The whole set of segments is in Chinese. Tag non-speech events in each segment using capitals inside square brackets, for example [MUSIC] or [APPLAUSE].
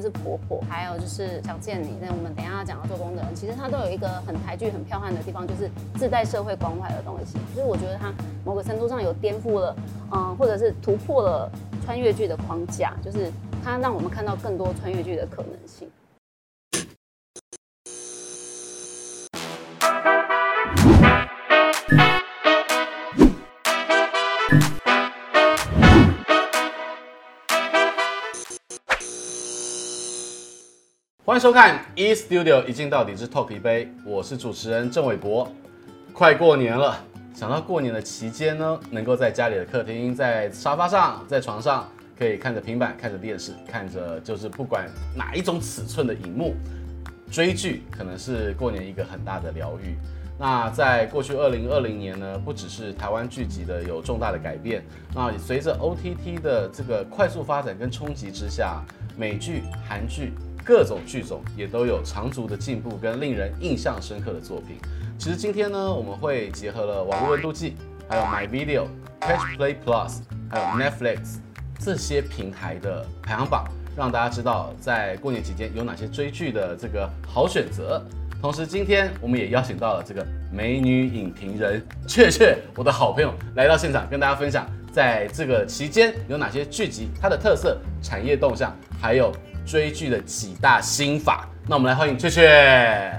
是婆婆，还有就是想见你，那我们等下要讲的做工的人，其实他都有一个很台剧很彪悍的地方，就是自带社会关怀的东西。所以我觉得他某个程度上有颠覆了，嗯，或者是突破了穿越剧的框架，就是他让我们看到更多穿越剧的可能性。收看《E Studio 一镜到底之 Talk 一杯》，我是主持人郑伟博。快过年了，想到过年的期间呢，能够在家里的客厅、在沙发上、在床上，可以看着平板、看着电视、看着就是不管哪一种尺寸的荧幕，追剧可能是过年一个很大的疗愈。那在过去二零二零年呢，不只是台湾剧集的有重大的改变，那随着 OTT 的这个快速发展跟冲击之下，美剧、韩剧。各种剧种也都有长足的进步跟令人印象深刻的作品。其实今天呢，我们会结合了网络温度计，还有 My Video、Catch Play Plus，还有 Netflix 这些平台的排行榜，让大家知道在过年期间有哪些追剧的这个好选择。同时，今天我们也邀请到了这个美女影评人雀雀，我的好朋友来到现场，跟大家分享在这个期间有哪些剧集，它的特色、产业动向，还有。追剧的几大心法，那我们来欢迎雀雀。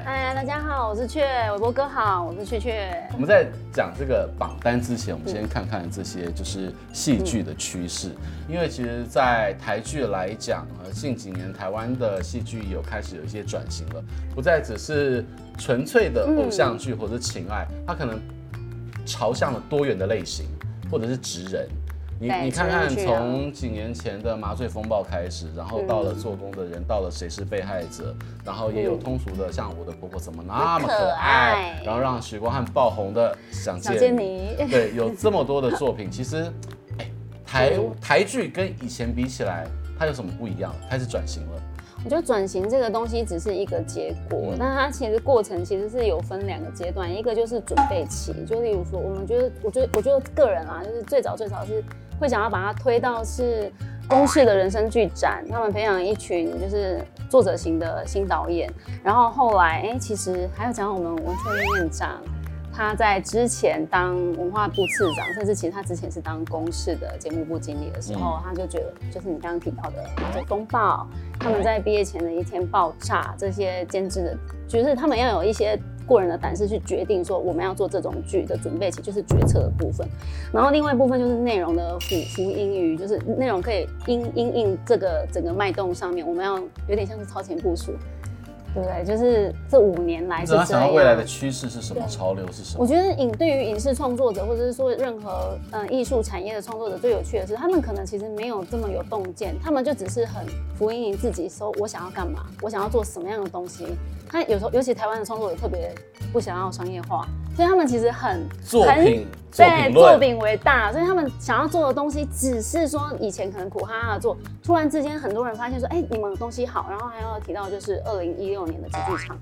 嗨，大家好，我是雀，伟博哥好，我是雀雀。我们在讲这个榜单之前，我们先看看这些就是戏剧的趋势，嗯、因为其实，在台剧来讲，呃，近几年台湾的戏剧有开始有一些转型了，不再只是纯粹的偶像剧或者情爱，它可能朝向了多元的类型，或者是职人。你你看看，从几年前的麻醉风暴开始，然后到了做工的人，到了谁是被害者，然后也有通俗的，像我的婆婆怎么那么可爱，然后让许光汉爆红的想见你，对，有这么多的 [LAUGHS] 作品，其实，哎，台台剧跟以前比起来，它有什么不一样？开始转型了。我觉得转型这个东西只是一个结果，那它其实过程其实是有分两个阶段，一个就是准备期，就例如说，我们觉得，我觉得，我觉得个人啊，就是最早最早是。会想要把它推到是公视的人生剧展，他们培养一群就是作者型的新导演，然后后来哎、欸，其实还有讲到我们文春院院长，他在之前当文化部次长，甚至其实他之前是当公视的节目部经理的时候，他就觉得就是你刚刚提到的麻醉风暴，他们在毕业前的一天爆炸，这些监制的，就是他们要有一些。过人的胆识去决定说我们要做这种剧的准备其实，就是决策的部分。然后另外一部分就是内容的辅辅音语，就是内容可以因因应这个整个脉动上面，我们要有点像是超前部署。对不对？就是这五年来是这样。想到未来的趋势是什么？潮流是什么？我觉得影对于影视创作者，或者是说任何嗯艺术产业的创作者，最有趣的是，他们可能其实没有这么有洞见，他们就只是很服膺于自己，说我想要干嘛，我想要做什么样的东西。他有时候，尤其台湾的创作者特别不想要商业化。所以他们其实很作品，对作品为大，所以他们想要做的东西，只是说以前可能苦哈哈的做，突然之间很多人发现说，哎、欸，你们的东西好，然后还要提到就是二零一六年的剧剧场，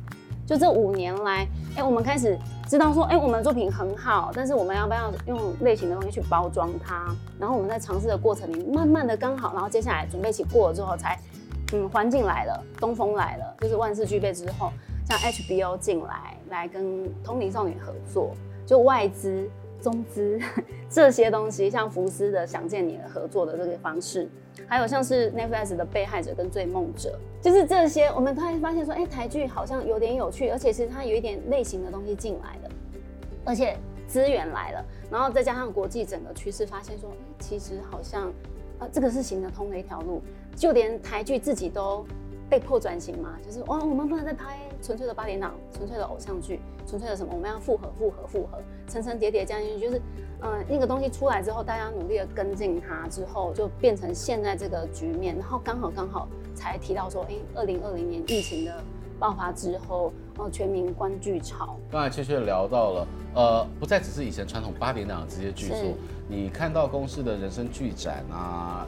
就这五年来，哎、欸，我们开始知道说，哎、欸，我们的作品很好，但是我们要不要用类型的东西去包装它？然后我们在尝试的过程里，慢慢的刚好，然后接下来准备起过了之后才，才嗯，环境来了，东风来了，就是万事俱备之后。像 HBO 进来，来跟通灵少女合作，就外资、中资 [LAUGHS] 这些东西，像福斯的《想见你》的合作的这个方式，还有像是 Netflix 的《被害者》跟《追梦者》，就是这些，我们突然发现说，哎、台剧好像有点有趣，而且其实它有一点类型的东西进来了，而且资源来了，然后再加上国际整个趋势，发现说，其实好像，呃，这个是行得通的一条路，就连台剧自己都。被迫转型嘛，就是哇，我们不能再拍纯粹的八点档、纯粹的偶像剧、纯粹的什么，我们要复合、复合、复合，层层叠叠加进去，就是，嗯、呃，那个东西出来之后，大家努力的跟进它之后，就变成现在这个局面。然后刚好刚好才提到说，哎、欸，二零二零年疫情的爆发之后，哦，全民观剧潮。刚才雀雀聊到了，呃，不再只是以前传统八点档的这些剧作，你看到公司的人生剧展啊，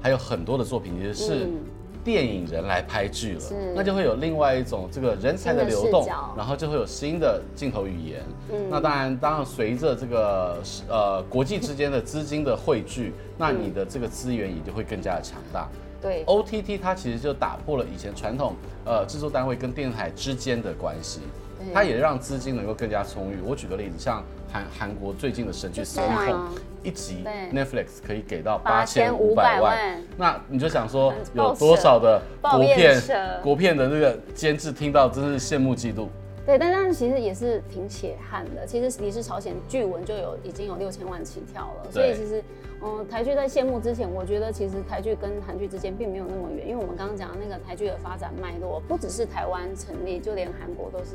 还有很多的作品，也是。嗯电影人来拍剧了，那就会有另外一种这个人才的流动，然后就会有新的镜头语言。嗯，那当然，当然随着这个呃国际之间的资金的汇聚，[LAUGHS] 那你的这个资源也就会更加的强大。对，OTT 它其实就打破了以前传统呃制作单位跟电视台之间的关系，它也让资金能够更加充裕。我举个例子，像韩韩国最近的神剧《孙悟空》，一集 Netflix 可以给到八千五百万，那你就想说有多少的国片国片的那个监制听到真是羡慕嫉妒。对，但但是其实也是挺血汗的。其实《你是朝鲜》剧文就有已经有六千万起跳了，所以其实，嗯，台剧在谢幕之前，我觉得其实台剧跟韩剧之间并没有那么远，因为我们刚刚讲的那个台剧的发展脉络，不只是台湾成立，就连韩国都是。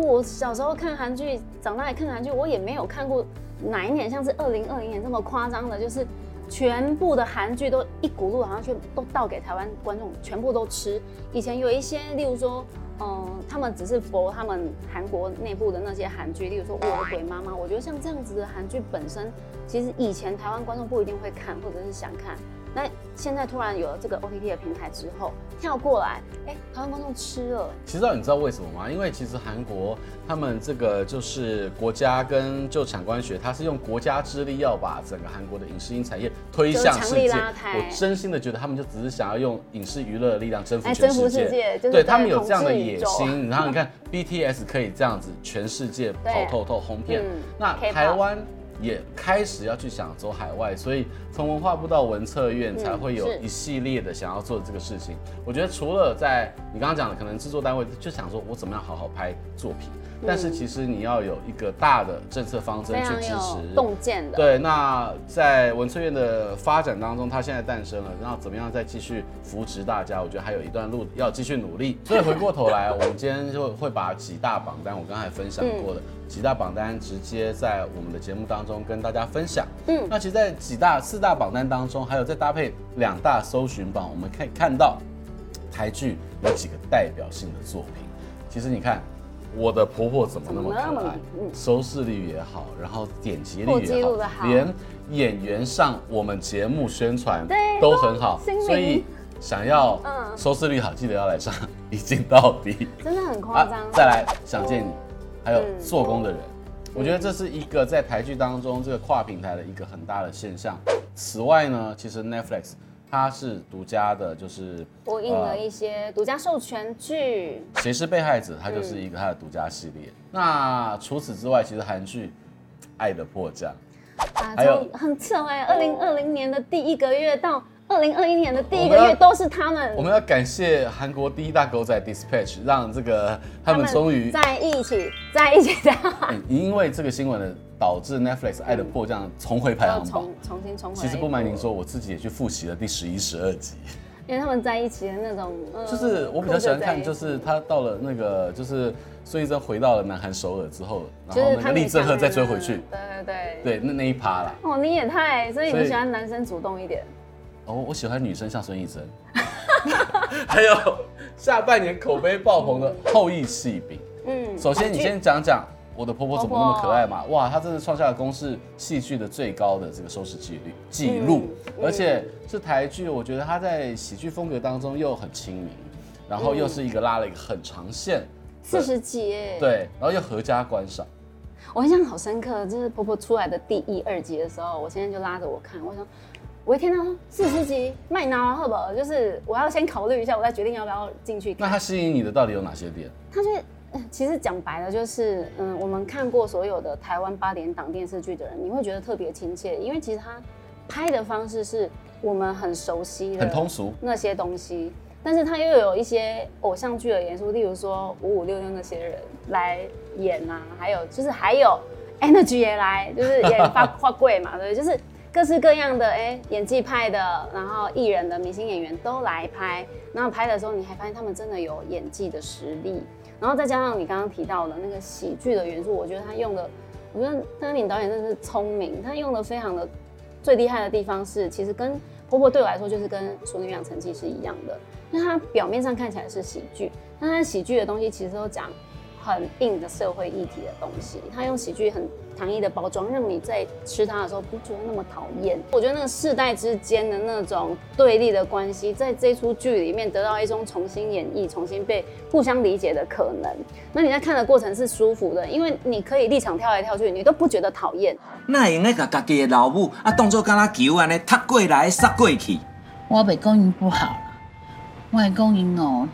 我小时候看韩剧，长大来看韩剧，我也没有看过哪一年像是二零二零年这么夸张的，就是全部的韩剧都一股路好像全都倒给台湾观众，全部都吃。以前有一些，例如说。嗯，他们只是播他们韩国内部的那些韩剧，例如说《我的鬼妈妈》，我觉得像这样子的韩剧本身，其实以前台湾观众不一定会看，或者是想看。那现在突然有了这个 OTT 的平台之后，跳过来，哎，台湾观众吃了。其实你知道为什么吗？因为其实韩国他们这个就是国家跟就产官学，他是用国家之力要把整个韩国的影视音产业推向世界。我真心的觉得他们就只是想要用影视娱乐的力量征服全世界。征服世界，就是、对他们有这样的野心。然后你看 BTS 可以这样子全世界跑透透红遍，嗯、那台湾。也开始要去想走海外，所以从文化部到文策院才会有一系列的想要做这个事情。我觉得除了在你刚刚讲的，可能制作单位就想说我怎么样好好拍作品。但是其实你要有一个大的政策方针去支持，洞见的。对，那在文策院的发展当中，它现在诞生了，然后怎么样再继续扶植大家？我觉得还有一段路要继续努力。所以回过头来，我们今天就会把几大榜单，我刚才分享过的几大榜单，直接在我们的节目当中跟大家分享。嗯，那其实，在几大四大榜单当中，还有再搭配两大搜寻榜，我们可以看到台剧有几个代表性的作品。其实你看。我的婆婆怎么那么可爱？收视率也好，然后点击率也好，好连演员上我们节目宣传都很好，所以想要收视率好，记得要来上《一镜到底》，真的很夸张。再来想见你，还有做工的人，我觉得这是一个在台剧当中这个跨平台的一个很大的现象。此外呢，其实 Netflix。它是独家的，就是播映了一些独家授权剧。谁是被害者？它就是一个它的独家系列。嗯、那除此之外，其实韩剧《爱的迫降》啊，还有很扯哎，二零二零年的第一个月到。二零二一年的第一个月都是他们。我们要感谢韩国第一大狗仔 Dispatch，让这个他们终于在一起，在一起的。[LAUGHS] 因为这个新闻呢，导致 Netflix《爱的迫降》重回排行榜，重重新重回。其实不瞒您说，我自己也去复习了第十一、十二集。因为他们在一起的那种，就是我比较喜欢看，就是他到了那个，就是孙艺珍回到了南韩首尔之后，然后那个李正赫再追回去。对对对。对，那那一趴啦。哦，你也太，所以你喜欢男生主动一点。哦，我喜欢女生像孙艺珍，[LAUGHS] 还有下半年口碑爆棚的《后翼弃兵》。嗯，首先你先讲讲我的婆婆怎么那么可爱嘛？哇，她真的创下了公视戏剧的最高的这个收视纪律纪录，而且是台剧，我觉得她在喜剧风格当中又很亲民，然后又是一个拉了一个很长线，四十集，对，然后又合家观赏。我印象好深刻，就是婆婆出来的第一二集的时候，我现在就拉着我看，我想。我一听到四十集麦拿赫宝，就是我要先考虑一下，我再决定要不要进去看。那它吸引你的到底有哪些点？它是，其实讲白了就是，嗯，我们看过所有的台湾八点档电视剧的人，你会觉得特别亲切，因为其实它拍的方式是我们很熟悉的，很通俗那些东西，但是它又有一些偶像剧的元素，例如说五五六六那些人来演啊，还有就是还有 Energy 也来，就是演发 [LAUGHS] 花贵嘛，对，就是。各式各样的哎，演技派的，然后艺人的明星演员都来拍。然后拍的时候，你还发现他们真的有演技的实力。然后再加上你刚刚提到的那个喜剧的元素，我觉得他用的，我觉得张嘉玲导演真的是聪明，他用的非常的最厉害的地方是，其实跟婆婆对我来说就是跟《淑女养成记》是一样的。那他表面上看起来是喜剧，但他喜剧的东西其实都讲很硬的社会议题的东西。他用喜剧很。糖衣的包装，让你在吃它的时候不觉得那么讨厌。我觉得那个世代之间的那种对立的关系，在这出剧里面得到一种重新演绎、重新被互相理解的可能。那你在看的过程是舒服的，因为你可以立场跳来跳去，你都不觉得讨厌。那会用咧把家己的老母啊当作敢若球安尼踢过来杀过去。我袂讲因不好啦，我会讲因哦，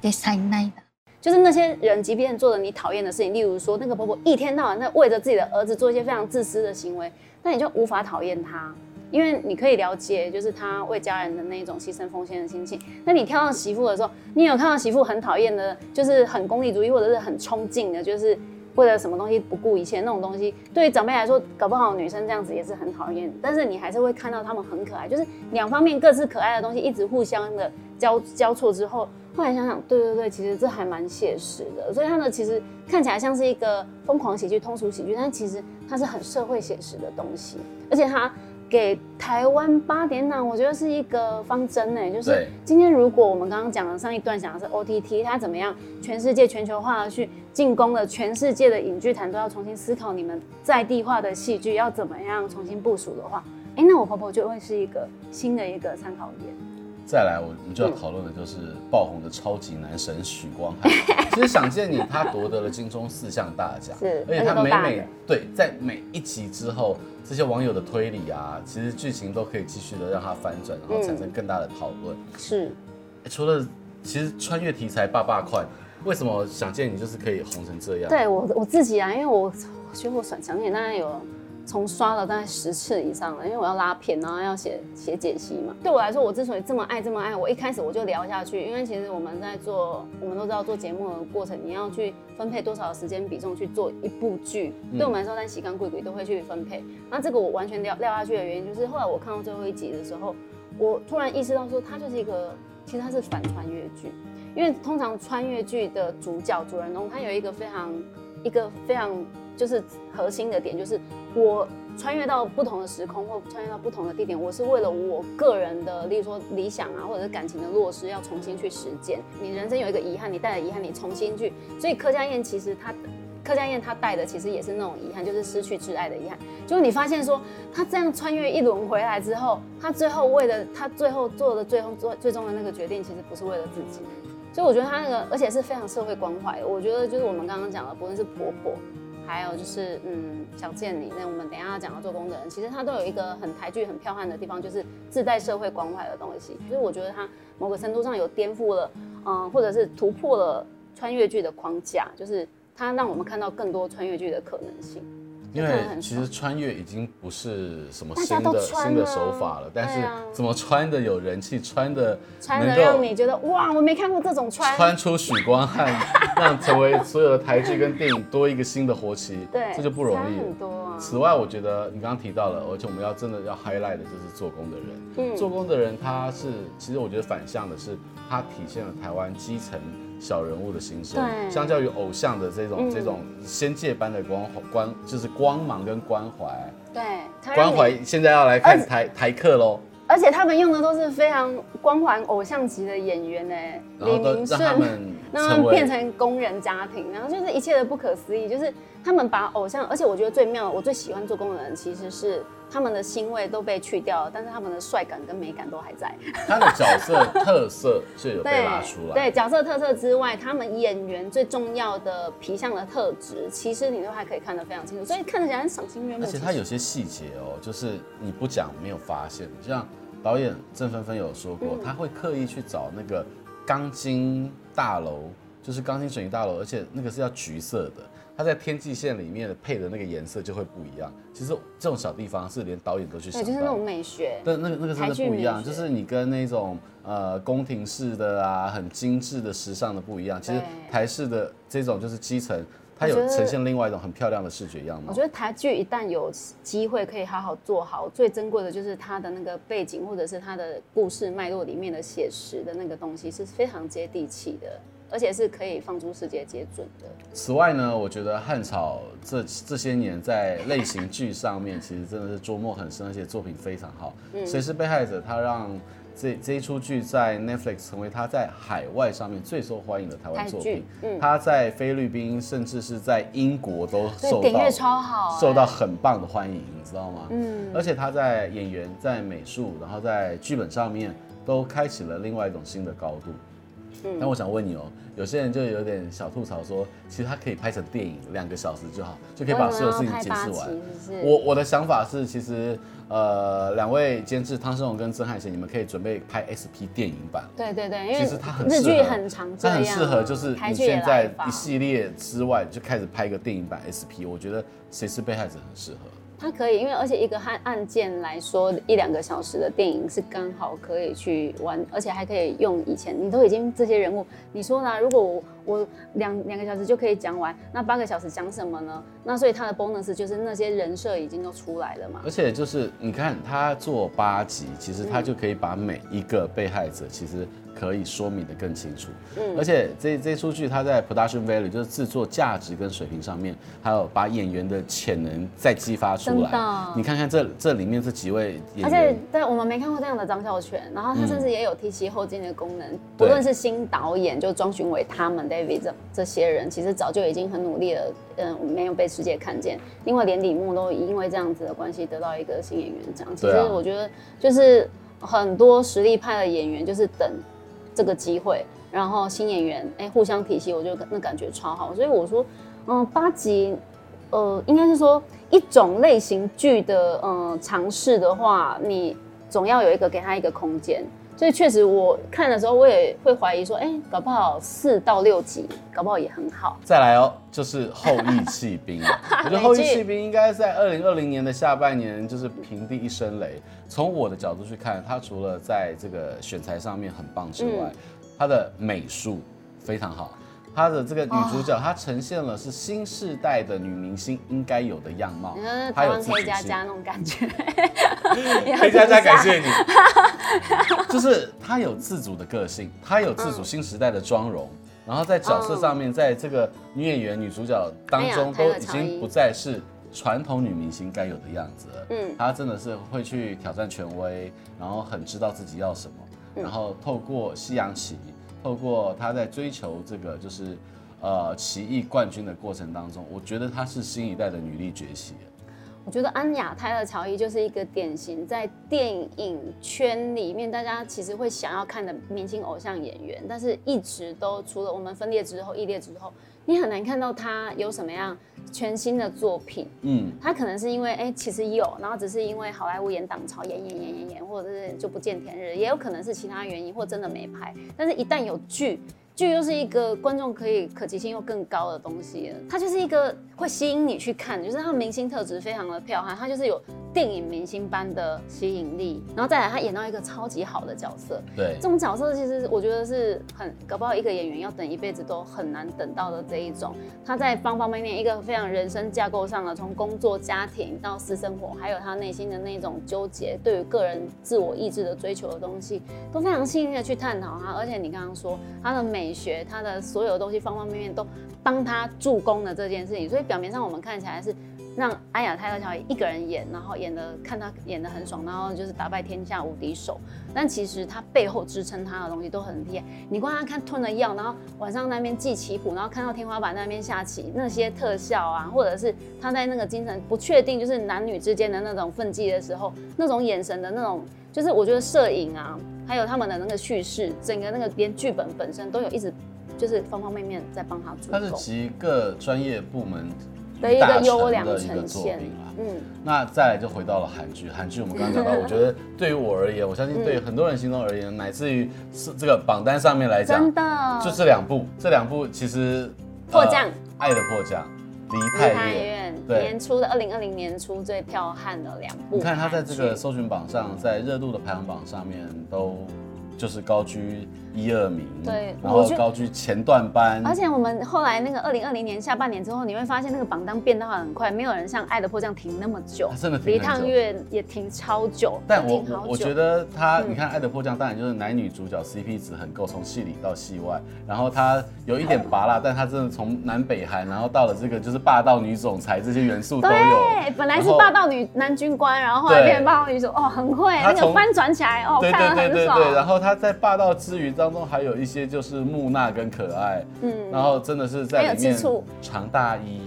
给塞奶的。就是那些人，即便做了你讨厌的事情，例如说那个婆婆一天到晚在为着自己的儿子做一些非常自私的行为，那你就无法讨厌她，因为你可以了解，就是她为家人的那种牺牲奉献的心情。那你挑到媳妇的时候，你有看到媳妇很讨厌的，就是很功利主义或者是很冲劲的，就是。为了什么东西不顾一切那种东西，对于长辈来说，搞不好女生这样子也是很讨厌。但是你还是会看到他们很可爱，就是两方面各自可爱的东西一直互相的交交错之后，后来想想，对对对，其实这还蛮写实的。所以它呢，其实看起来像是一个疯狂喜剧、通俗喜剧，但其实它是很社会写实的东西，而且它。给台湾八点档，我觉得是一个方针呢。就是今天如果我们刚刚讲的上一段讲的是 OTT，它怎么样全世界全球化的去进攻了全世界的影剧坛，都要重新思考你们在地化的戏剧要怎么样重新部署的话，哎，那我婆婆就会是一个新的一个参考点。再来，我们就要讨论的就是爆红的超级男神许光汉。[LAUGHS] 其实想见你，他夺得了金钟四项大奖，是，而且他每每对在每一集之后，这些网友的推理啊，其实剧情都可以继续的让他翻转，然后产生更大的讨论。是，除了其实穿越题材爸爸快，为什么想见你就是可以红成这样？对我我自己啊，因为我我觉得我想见你大概有。从刷了大概十次以上了，因为我要拉片，然后要写写解析嘛。对我来说，我之所以这么爱这么爱，我一开始我就聊下去，因为其实我们在做，我们都知道做节目的过程，你要去分配多少时间比重去做一部剧。嗯、对我们来说，在洗干贵贵都会去分配。那这个我完全聊聊下去的原因，就是后来我看到最后一集的时候，我突然意识到说，它就是一个，其实它是反穿越剧，因为通常穿越剧的主角主人公，他有一个非常一个非常。就是核心的点，就是我穿越到不同的时空，或穿越到不同的地点，我是为了我个人的，例如说理想啊，或者是感情的落实，要重新去实践。你人生有一个遗憾，你带着遗憾，你重新去。所以柯佳燕其实她，柯佳燕她带的其实也是那种遗憾，就是失去挚爱的遗憾。就是你发现说，她这样穿越一轮回来之后，她最后为了她最后做的最后最最终的那个决定，其实不是为了自己。所以我觉得她那个，而且是非常社会关怀的。我觉得就是我们刚刚讲的，不论是婆婆。还有就是，嗯，想见你。那我们等下要讲到做工的人，其实他都有一个很台剧、很彪悍的地方，就是自带社会关怀的东西。所以我觉得他某个程度上有颠覆了，嗯，或者是突破了穿越剧的框架，就是他让我们看到更多穿越剧的可能性。因为其实穿越已经不是什么新的新的手法了，但是怎么穿的有人气，穿的穿的让你觉得哇，我没看过这种穿，穿出许光汉，让成为所有的台剧跟电影多一个新的活期，[LAUGHS] 对，这就不容易。很多啊。此外，我觉得你刚刚提到了，而且我们要真的要 highlight 的就是做工的人，嗯，做工的人他是其实我觉得反向的是，他体现了台湾基层。小人物的心声，相较于偶像的这种、嗯、这种仙界般的光光，就是光芒跟关怀。对，关怀现在要来看台台客喽。而且他们用的都是非常光环偶像级的演员呢，李明顺，让他们变成工人家庭，然后就是一切的不可思议，就是他们把偶像，而且我觉得最妙，我最喜欢做工人其实是他们的腥味都被去掉了，但是他们的帅感跟美感都还在。他的角色特色是有被拉出来。对，对角色特色之外，他们演员最重要的皮相的特质，其实你都还可以看得非常清楚，所以看起来很赏心悦目。而且他有些细节哦，就是你不讲没有发现，像。导演郑芬芬有说过，他会刻意去找那个钢筋大楼，就是钢筋水泥大楼，而且那个是要橘色的。他在天际线里面配的那个颜色就会不一样。其实这种小地方是连导演都去想到，就是那种美学。但那个那个真的不一样，就是你跟那种呃宫廷式的啊，很精致的时尚的不一样。其实台式的这种就是基层。它有呈现另外一种很漂亮的视觉样貌。我觉得台剧一旦有机会可以好好做好，最珍贵的就是它的那个背景，或者是它的故事脉络里面的写实的那个东西是非常接地气的，而且是可以放诸世界皆准的。此外呢，我觉得汉草这这些年在类型剧上面其实真的是琢磨很深，而且作品非常好。嗯，谁是被害者？他让。这这一出剧在 Netflix 成为他在海外上面最受欢迎的台湾作品。嗯，他在菲律宾甚至是在英国都受到超好，受到很棒的欢迎，你知道吗？嗯，而且他在演员、在美术，然后在剧本上面都开启了另外一种新的高度。嗯但我想问你哦，有些人就有点小吐槽说，其实他可以拍成电影，两个小时就好，就可以把所有事情解释完。我我的想法是，其实呃，两位监制汤升荣跟曾汉贤，你们可以准备拍 SP 电影版。对对对，因为其实它很日剧很常这样，它很适合就是你现在一系列之外就开始拍一个电影版 SP，我觉得谁是被害者很适合。它可以，因为而且一个案案件来说，一两个小时的电影是刚好可以去玩，而且还可以用以前你都已经这些人物，你说呢？如果我我两两个小时就可以讲完，那八个小时讲什么呢？那所以它的 bonus 就是那些人设已经都出来了嘛。而且就是你看他做八集，其实他就可以把每一个被害者其实。可以说明的更清楚，嗯，而且这这出剧它在 production value 就是制作价值跟水平上面，还有把演员的潜能再激发出来。你看看这这里面这几位演员，而且对我们没看过这样的张孝全，然后他甚至也有提携后进的功能。不论是新导演，就庄寻伟他们 David 这这些人，其实早就已经很努力了，嗯，没有被世界看见。另外连李牧都因为这样子的关系得到一个新演员奖。其实我觉得就是很多实力派的演员就是等。这个机会，然后新演员哎，互相体系，我就那感觉超好。所以我说，嗯，八集，呃，应该是说一种类型剧的，嗯，尝试的话，你总要有一个给他一个空间。所以确实，我看的时候，我也会怀疑说，哎，搞不好四到六集，搞不好也很好。再来哦，就是《后羿弃兵》，[LAUGHS] 我觉得《后羿弃兵》应该在二零二零年的下半年就是平地一声雷。从我的角度去看，它除了在这个选材上面很棒之外，它的美术非常好。她的这个女主角，她呈现了是新世代的女明星应该有的样貌。她有自黑佳佳那种感觉。黑佳佳，感谢你。[LAUGHS] 就是她有自主的个性，她有自主新时代的妆容，然后在角色上面，在这个女演员、女主角当中，都已经不再是传统女明星该有的样子了。嗯，她真的是会去挑战权威，然后很知道自己要什么，然后透过西洋棋。透过他在追求这个就是，呃，奇艺冠军的过程当中，我觉得他是新一代的女力崛起。我觉得安雅泰勒乔伊就是一个典型在电影圈里面大家其实会想要看的明星偶像演员，但是一直都除了我们分裂之后、异裂之后，你很难看到他有什么样全新的作品。嗯，他可能是因为哎、欸，其实有，然后只是因为好莱坞演档潮，演演演演演，或者是就不见天日，也有可能是其他原因，或真的没拍。但是，一旦有剧，剧又是一个观众可以可及性又更高的东西，它就是一个会吸引你去看，就是他明星特质非常的漂亮，他就是有。电影明星般的吸引力，然后再来他演到一个超级好的角色，对，这种角色其实我觉得是很搞不好一个演员要等一辈子都很难等到的这一种。他在方方面面一个非常人生架构上的，从工作、家庭到私生活，还有他内心的那种纠结，对于个人自我意志的追求的东西，都非常细腻的去探讨他。而且你刚刚说他的美学，他的所有东西方方面面都帮他助攻的这件事情，所以表面上我们看起来是。让安雅泰勒乔伊一个人演，然后演的看他演的很爽，然后就是打败天下无敌手。但其实他背后支撑他的东西都很厉害。你光他看吞了药，然后晚上那边记棋谱，然后看到天花板那边下棋，那些特效啊，或者是他在那个精神不确定，就是男女之间的那种分际的时候，那种眼神的那种，就是我觉得摄影啊，还有他们的那个叙事，整个那个连剧本本身都有一直就是方方面面在帮他做。它是集各专业部门。的一个优良呈现，嗯，那再来就回到了韩剧，韩剧我们刚刚讲到，[LAUGHS] 我觉得对于我而言，我相信对于很多人心中而言，乃至于是这个榜单上面来讲，真的就这两部，这两部其实破降，爱的破降，离太远，对，年初的二零二零年初最彪悍的两部，你看它在这个搜寻榜上，在热度的排行榜上面都就是高居。一二名，对，然后高居前段班。而且我们后来那个二零二零年下半年之后，你会发现那个榜单变得很快，没有人像《爱的迫降》停那么久，真的停。梨泰院也停超久。但我我我觉得他，你看《爱的迫降》，当然就是男女主角 CP 值很够，从戏里到戏外，然后他有一点拔辣，但他真的从南北韩，然后到了这个就是霸道女总裁这些元素都有。对，本来是霸道女男军官，然后后来变成霸道女主，哦，很会，那个翻转起来，哦，看得很爽。然后他在霸道之余当中还有一些。就是木讷跟可爱，嗯，然后真的是在里面长大衣，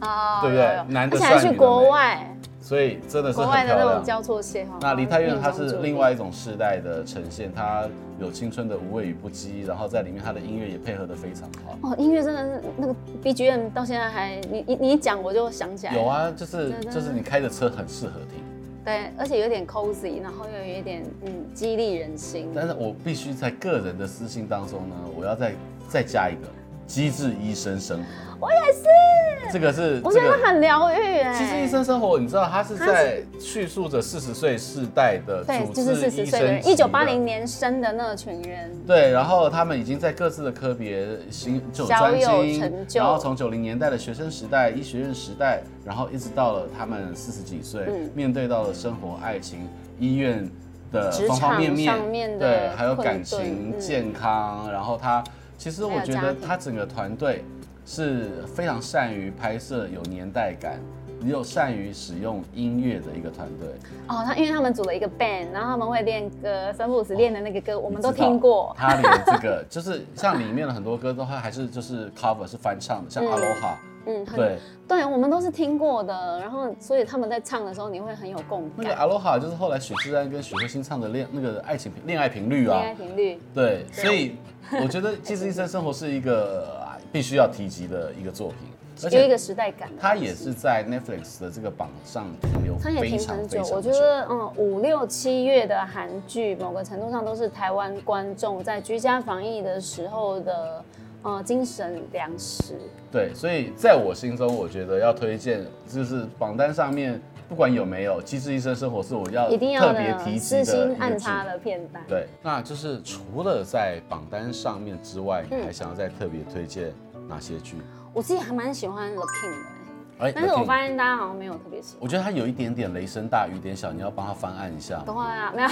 啊，对不对？男的而且还去国外，所以真的是很国外的。那种交错邂逅。那梨泰院它是另外一种世代的呈现，它有青春的无畏与不羁，然后在里面它的音乐也配合的非常好。哦，音乐真的是那个 BGM 到现在还你你你一讲我就想起来。有。啊，就是就是你开着车很适合听。对，而且有点 cozy，然后又有一点嗯激励人心。但是我必须在个人的私信当中呢，我要再再加一个机智医生生。我也是。这个是我觉得很疗愈哎。其实医生生活，你知道他是在叙述着四十岁世代的对，主就是四治医十岁的人，生，一九八零年生的那群人。对，然后他们已经在各自的科别行就专精然后从九零年代的学生时代、医学院时代，然后一直到了他们四十几岁，嗯面对到了生活、爱情、医院的方方面面，面对，还有感情、嗯健康，然后他其实我觉得他整个团队是非常善于拍摄有年代感。又善于使用音乐的一个团队哦，他因为他们组了一个 band，然后他们会练歌，三不五时练的那个歌，我们都听过。他连这个 [LAUGHS] 就是像里面的很多歌都还还是就是 cover 是翻唱的，像嗯 Aloha，嗯，很对，对，我们都是听过的。然后，所以他们在唱的时候，你会很有共鸣那个。Aloha 就是后来许志安跟许慧欣唱的恋那个爱情恋爱频率啊恋爱，频率，对，所以我觉得《其实一生生活》是一个呃必须要提及的一个作品，而且有一个时代感。它也是在 Netflix 的这个榜上停留它也非停很久，常非常我觉得，嗯，五六七月的韩剧，某个程度上都是台湾观众在居家防疫的时候的，呃，精神粮食。对，所以在我心中，我觉得要推荐，就是榜单上面不管有没有《机智医生生活》，是我要一定要特别提及的私心暗插的片段。对，那就是除了在榜单上面之外，你嗯还想要再特别推荐哪些剧？我自己还蛮喜欢《The King》的、欸，哎但是我发现大家好像没有特别喜欢。我觉得他有一点点雷声大雨点小，你要帮他翻案一下。对啊，没有，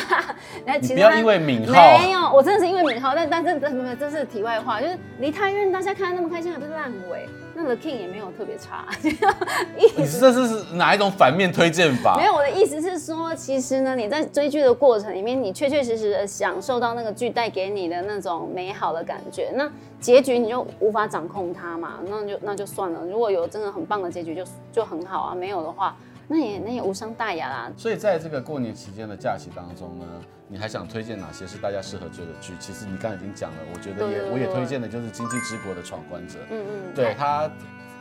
那其实不要因为敏浩没有，我真的是因为敏浩，但但这这没有，这是题外话，就是离太远大家看得那么开心，还不是烂尾，那 The King 也没有特别差。[LAUGHS] 你思这是哪一种反面推荐法？没有，我的意思是说，其实呢，你在追剧的过程里面，你确确实实的享受到那个剧带给你的那种美好的感觉。那结局你就无法掌控它嘛，那就那就算了。如果有真的很棒的结局就，就就很好啊。没有的话，那也那也无伤大雅啦。所以在这个过年期间的假期当中呢，你还想推荐哪些是大家适合追的剧？其实你刚才已经讲了，我觉得也我也推荐的就是《经济之国的闯关者》。嗯嗯，对他，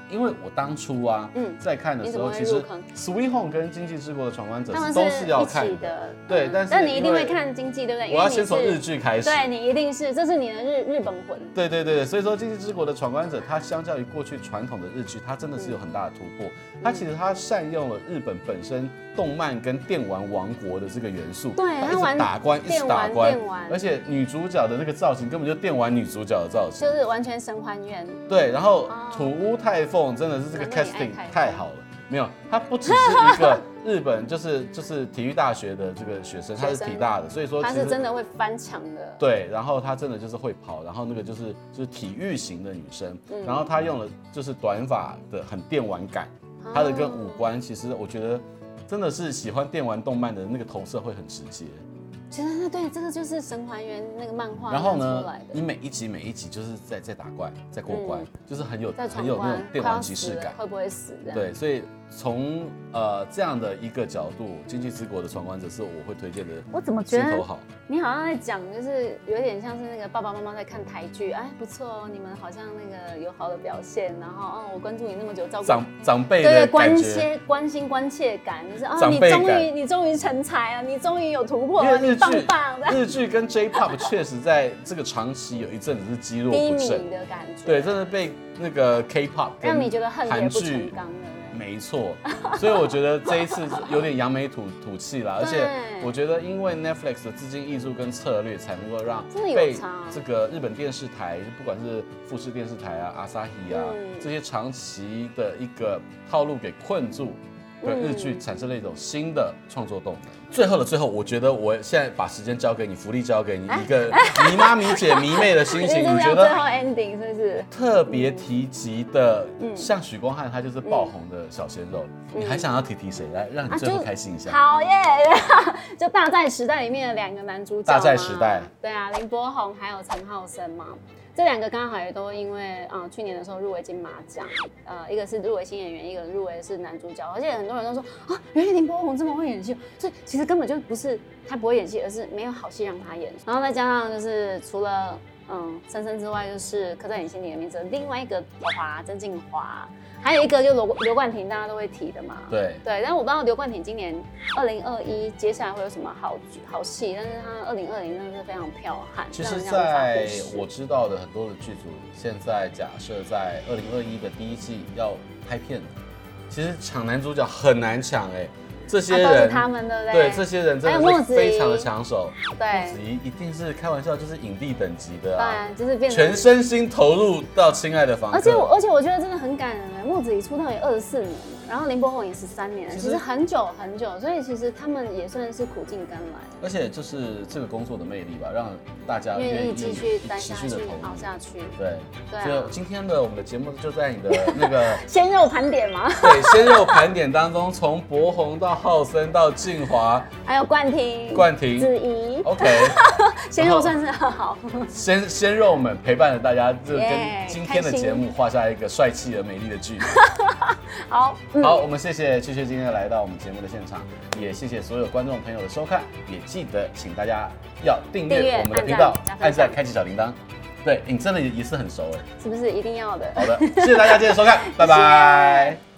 因为我当初啊，嗯。在看的时候，其实 Sweet Home》跟《经济之国的闯关者都是要看的，嗯对但是但你一定会看经济，对不对？我要先从日剧开始。对你一定是，这是你的日日本魂。对对对，所以说《经济之国的闯关者》，它相较于过去传统的日剧，它真的是有很大的突破。它其实它善用了日本本身动漫跟电玩王国的这个元素，对它一直打关，一直打关。而且女主角的那个造型根本就电玩女主角的造型。就是完全神还原，对，然后哦。土屋太凤真的是这个 casting 太好了，没有，她不只是一个 [LAUGHS] 日本就是就是体育大学的这个学生，她是体大的，所以说他是真的会翻墙的。对，然后她真的就是会跑，然后那个就是就是体育型的女生，嗯。然后她用了就是短发的很电玩感，哦她的跟五官其实我觉得真的是喜欢电玩动漫的那个投射会很直接。觉得那对，这个就是神还原那个漫画然后呢，你每一集每一集就是在在打怪，在过关，嗯就是很有很有那种电玩即视感。会不会死？对，所以从呃这样的一个角度，《经济之国的闯关者》是我会推荐的我怎么觉得好。你好像在讲，就是有点像是那个爸爸妈妈在看台剧，哎，不错哦，你们好像那个有好的表现，然后哦，我关注你那么久，照顾长长辈对的关切、关心、关切感，就是啊，长你终于你终于成才了，你终于有突破了，你棒棒的，日剧跟 J-Pop 确实在这个长期有一阵子是积弱低迷不振，[LAUGHS] 的感觉，对，真的被那个 K-Pop 让你觉得恨铁韩不成剧钢的人。没错，所以我觉得这一次有点扬眉吐吐气啦，[LAUGHS] 而且我觉得因为 Netflix 的资金艺术跟策略，才能够让被这个日本电视台，不管是富士电视台啊、阿萨希啊嗯。这些长期的一个套路给困住，跟日剧嗯产生了一种新的创作动能。最后的最后，我觉得我现在把时间交给你，福利交给你，一个迷妈、迷姐、迷妹的心情，[LAUGHS] 你觉得最后 ending 是不是？特别提及的，嗯像许光汉，他就是爆红的小鲜肉，嗯你还想要提提谁来让你最后开心一下？好耶！[LAUGHS] 就大在时代里面的两个男主角嘛，大在时代对啊，林柏宏还有陈浩森嘛。这两个刚好也都因为啊、去年的时候入围金马奖，呃，一个是入围新演员，一个入围是男主角，而且很多人都说啊，原来林柏宏这么会演戏，所以其实根本就不是他不会演戏，而是没有好戏让他演。然后再加上就是除了嗯，深深之外，就是刻在你心里的名字，另外一个华曾敬华。还有一个就刘刘冠廷，大家都会提的嘛。对对，但是我不知道刘冠廷今年二零二一接下来会有什么好好戏，但是他二零二零真的是非常彪悍。其实，在我知道的很多的剧组，现在假设在二零二一的第一季要拍片，其实抢男主角很难抢哎、欸。这些人，啊、他们的对？这些人真的是非常的抢手。对，莫子怡一定是开玩笑，就是影帝等级的啊，对，就是变全身心投入到《亲爱的房客》。而且我，而且我觉得真的很感人哎，木子怡出道也二十四年了，然后林柏宏也十三年，其实很久很久，所以其实他们也算是苦尽甘来。而且就是这个工作的魅力吧，让大家愿意继续待下去、熬下去。对，对、啊。就今天的我们的节目就在你的那个 [LAUGHS] 鲜肉盘点吗？对，鲜肉盘点当中，从柏宏到浩森到静华，还有冠廷、冠廷、子怡，OK，[LAUGHS] 鲜肉算是很好。鲜鲜肉们陪伴着大家，就跟今天的节目画下一个帅气而美丽的句子。[LAUGHS] 好，嗯、好，我们谢谢雀雀今天来到我们节目的现场，也谢谢所有观众朋友的收看，也记得请大家要订阅我们的频道，按赞，开启小铃铛。对，你真的也是很熟哎，是不是一定要的？好的，谢谢大家今天的收看，[LAUGHS] 拜拜。